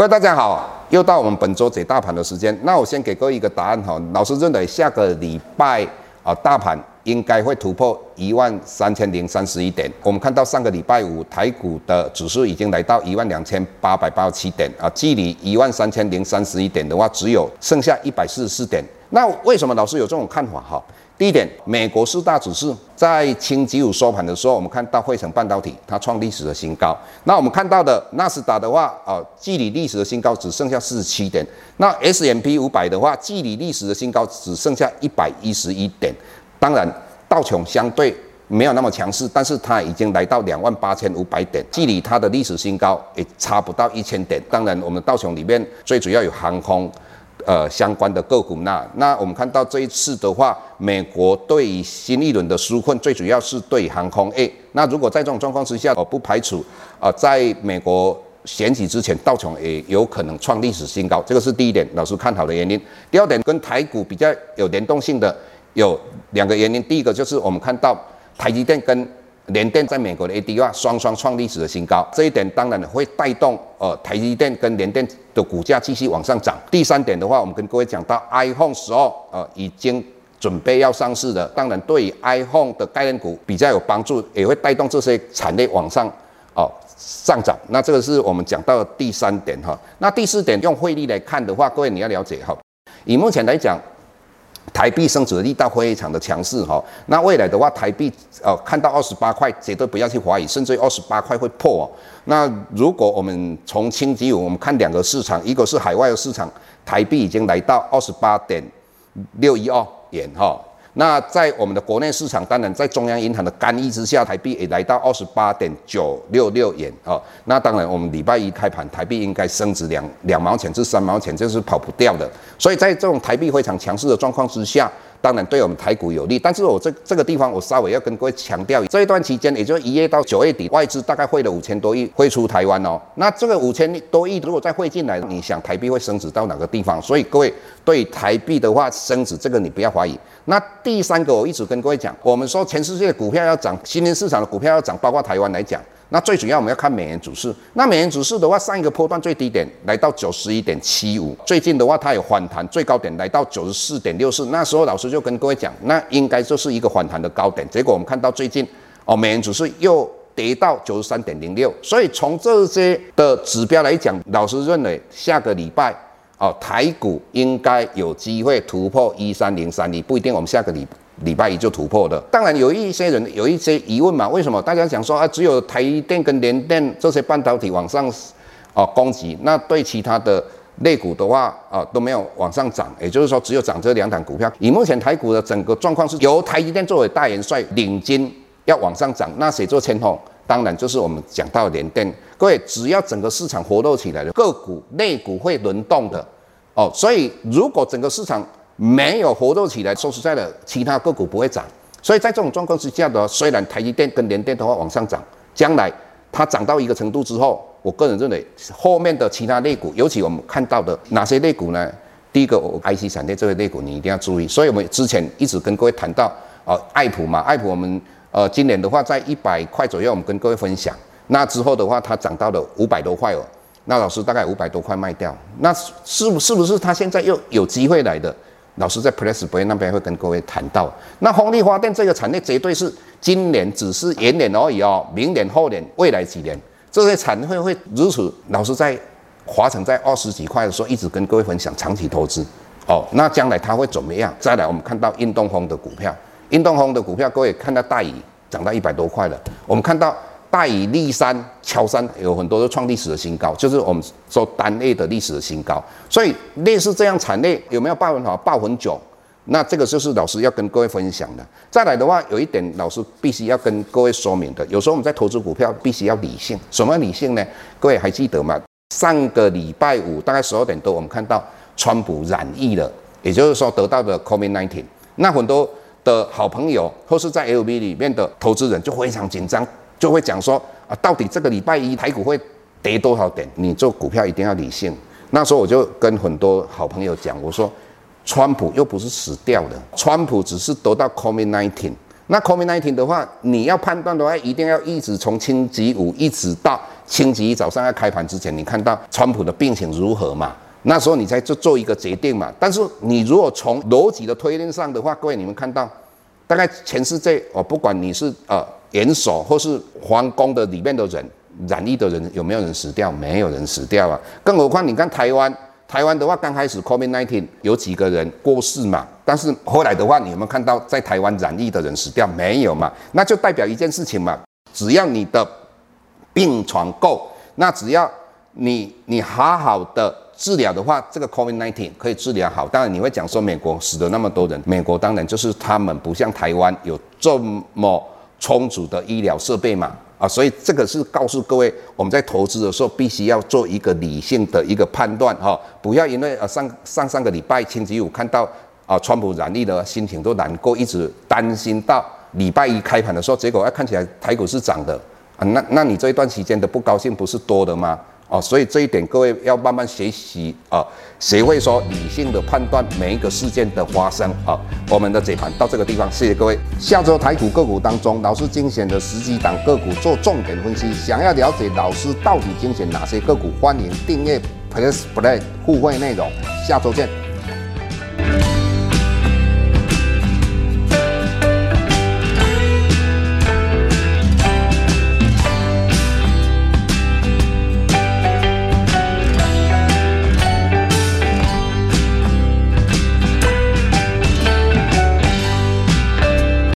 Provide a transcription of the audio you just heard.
各位大家好，又到我们本周解大盘的时间。那我先给各位一个答案哈，老师认为下个礼拜啊，大盘应该会突破一万三千零三十一点。我们看到上个礼拜五台股的指数已经来到一万两千八百八十七点啊，距离一万三千零三十一点的话，只有剩下一百四十四点。那为什么老师有这种看法哈？第一点，美国四大指数在星期五收盘的时候，我们看到汇成半导体它创历史的新高。那我们看到的纳斯达的话，啊，距离历史的新高只剩下四十七点。那 S M P 五百的话，距离历史的新高只剩下一百一十一点。当然，道琼相对没有那么强势，但是它已经来到两万八千五百点，距离它的历史新高也差不到一千点。当然，我们道琼里面最主要有航空。呃，相关的个股，那那我们看到这一次的话，美国对于新一轮的纾困，最主要是对航空业。那如果在这种状况之下，我不排除啊、呃，在美国选举之前，道琼也有可能创历史新高，这个是第一点，老师看好的原因。第二点，跟台股比较有联动性的有两个原因，第一个就是我们看到台积电跟联电在美国的 ADR 双双创历史的新高，这一点当然会带动呃台积电跟联电的股价继续往上涨。第三点的话，我们跟各位讲到 iPhone 十二呃已经准备要上市了，当然对于 iPhone 的概念股比较有帮助，也会带动这些产业往上哦、呃、上涨。那这个是我们讲到的第三点哈。那第四点用汇率来看的话，各位你要了解哈，以目前来讲。台币升值的力道非常的强势哈，那未来的话，台币呃看到二十八块，绝对不要去怀疑，甚至于二十八块会破哦。那如果我们从星期五我们看两个市场，一个是海外的市场，台币已经来到二十八点六一二元哈。那在我们的国内市场，当然在中央银行的干预之下，台币也来到二十八点九六六元啊。那当然，我们礼拜一开盘，台币应该升值两两毛钱至三毛钱，这是跑不掉的。所以在这种台币非常强势的状况之下。当然对我们台股有利，但是我这这个地方我稍微要跟各位强调，这一段期间，也就一月到九月底，外资大概汇了五千多亿汇出台湾哦。那这个五千多亿如果再汇进来，你想台币会升值到哪个地方？所以各位对台币的话升值，这个你不要怀疑。那第三个，我一直跟各位讲，我们说全世界股票要涨，新兴市场的股票要涨，包括台湾来讲。那最主要我们要看美元指数。那美元指数的话，上一个波段最低点来到九十一点七五，最近的话它有反弹，最高点来到九十四点六四。那时候老师就跟各位讲，那应该就是一个反弹的高点。结果我们看到最近哦，美元指数又跌到九十三点零六。所以从这些的指标来讲，老师认为下个礼拜哦，台股应该有机会突破一三零三你，不一定我们下个礼拜。礼拜一就突破的，当然有一些人有一些疑问嘛，为什么大家想说啊，只有台电跟联电这些半导体往上啊攻击，那对其他的类股的话啊都没有往上涨，也就是说只有涨这两档股票。以目前台股的整个状况是由台积电作为大元帅领军要往上涨，那谁做牵头？当然就是我们讲到联电。各位只要整个市场活络起来了，个股类股会轮动的哦，所以如果整个市场没有活动起来，说实在的，其他个股不会涨。所以在这种状况之下的，虽然台积电跟联电的话往上涨，将来它涨到一个程度之后，我个人认为后面的其他类股，尤其我们看到的哪些类股呢？第一个我，IC 产业这个类股你一定要注意。所以我们之前一直跟各位谈到，呃，爱普嘛，爱普我们呃今年的话在一百块左右，我们跟各位分享。那之后的话，它涨到了五百多块哦。那老师大概五百多块卖掉，那是不是不是它现在又有机会来的？老师在 Plus Play 那边会跟各位谈到，那风力发电这个产业绝对是今年只是延年而已哦，明年、后年、未来几年这些产业会如此。老师在华城在二十几块的时候一直跟各位分享长期投资哦，那将来它会怎么样？再来我们看到运动风的股票，运动风的股票，各位看到大宇涨到一百多块了，我们看到。大宇、力山、乔山有很多都创历史的新高，就是我们说单类的历史的新高。所以类似这样产业有没有爆很好、爆很久？那这个就是老师要跟各位分享的。再来的话，有一点老师必须要跟各位说明的，有时候我们在投资股票必须要理性。什么理性呢？各位还记得吗？上个礼拜五大概十二点多，我们看到川普染疫了，也就是说得到的 COVID-19。那很多的好朋友或是在 LV 里面的投资人就非常紧张。就会讲说啊，到底这个礼拜一台股会跌多少点？你做股票一定要理性。那时候我就跟很多好朋友讲，我说，川普又不是死掉的，川普只是得到 COVID-19。那 COVID-19 的话，你要判断的话，一定要一直从星期五一直到星期一早上要开盘之前，你看到川普的病情如何嘛？那时候你再做做一个决定嘛。但是你如果从逻辑的推论上的话，各位你们看到，大概全世界哦，不管你是呃元首或是皇宫的里面的人，染疫的人有没有人死掉？没有人死掉啊。更何况你看台湾，台湾的话刚开始 COVID-19 有几个人过世嘛，但是后来的话，你有没有看到在台湾染疫的人死掉？没有嘛？那就代表一件事情嘛，只要你的病床够，那只要你你好好的治疗的话，这个 COVID-19 可以治疗好。当然你会讲说美国死了那么多人，美国当然就是他们不像台湾有这么充足的医疗设备嘛，啊，所以这个是告诉各位，我们在投资的时候必须要做一个理性的一个判断哈，不要因为啊上上上个礼拜星期五看到啊川普染疫的心情都难过，一直担心到礼拜一开盘的时候，结果哎看起来台股是涨的。啊，那那你这一段时间的不高兴不是多的吗？哦，所以这一点各位要慢慢学习啊，学会说理性的判断每一个事件的发生啊。我们的解盘到这个地方，谢谢各位。下周台股个股当中，老师精选的十几档个股做重点分析。想要了解老师到底精选哪些个股，欢迎订阅 Plus Play 互惠内容。下周见。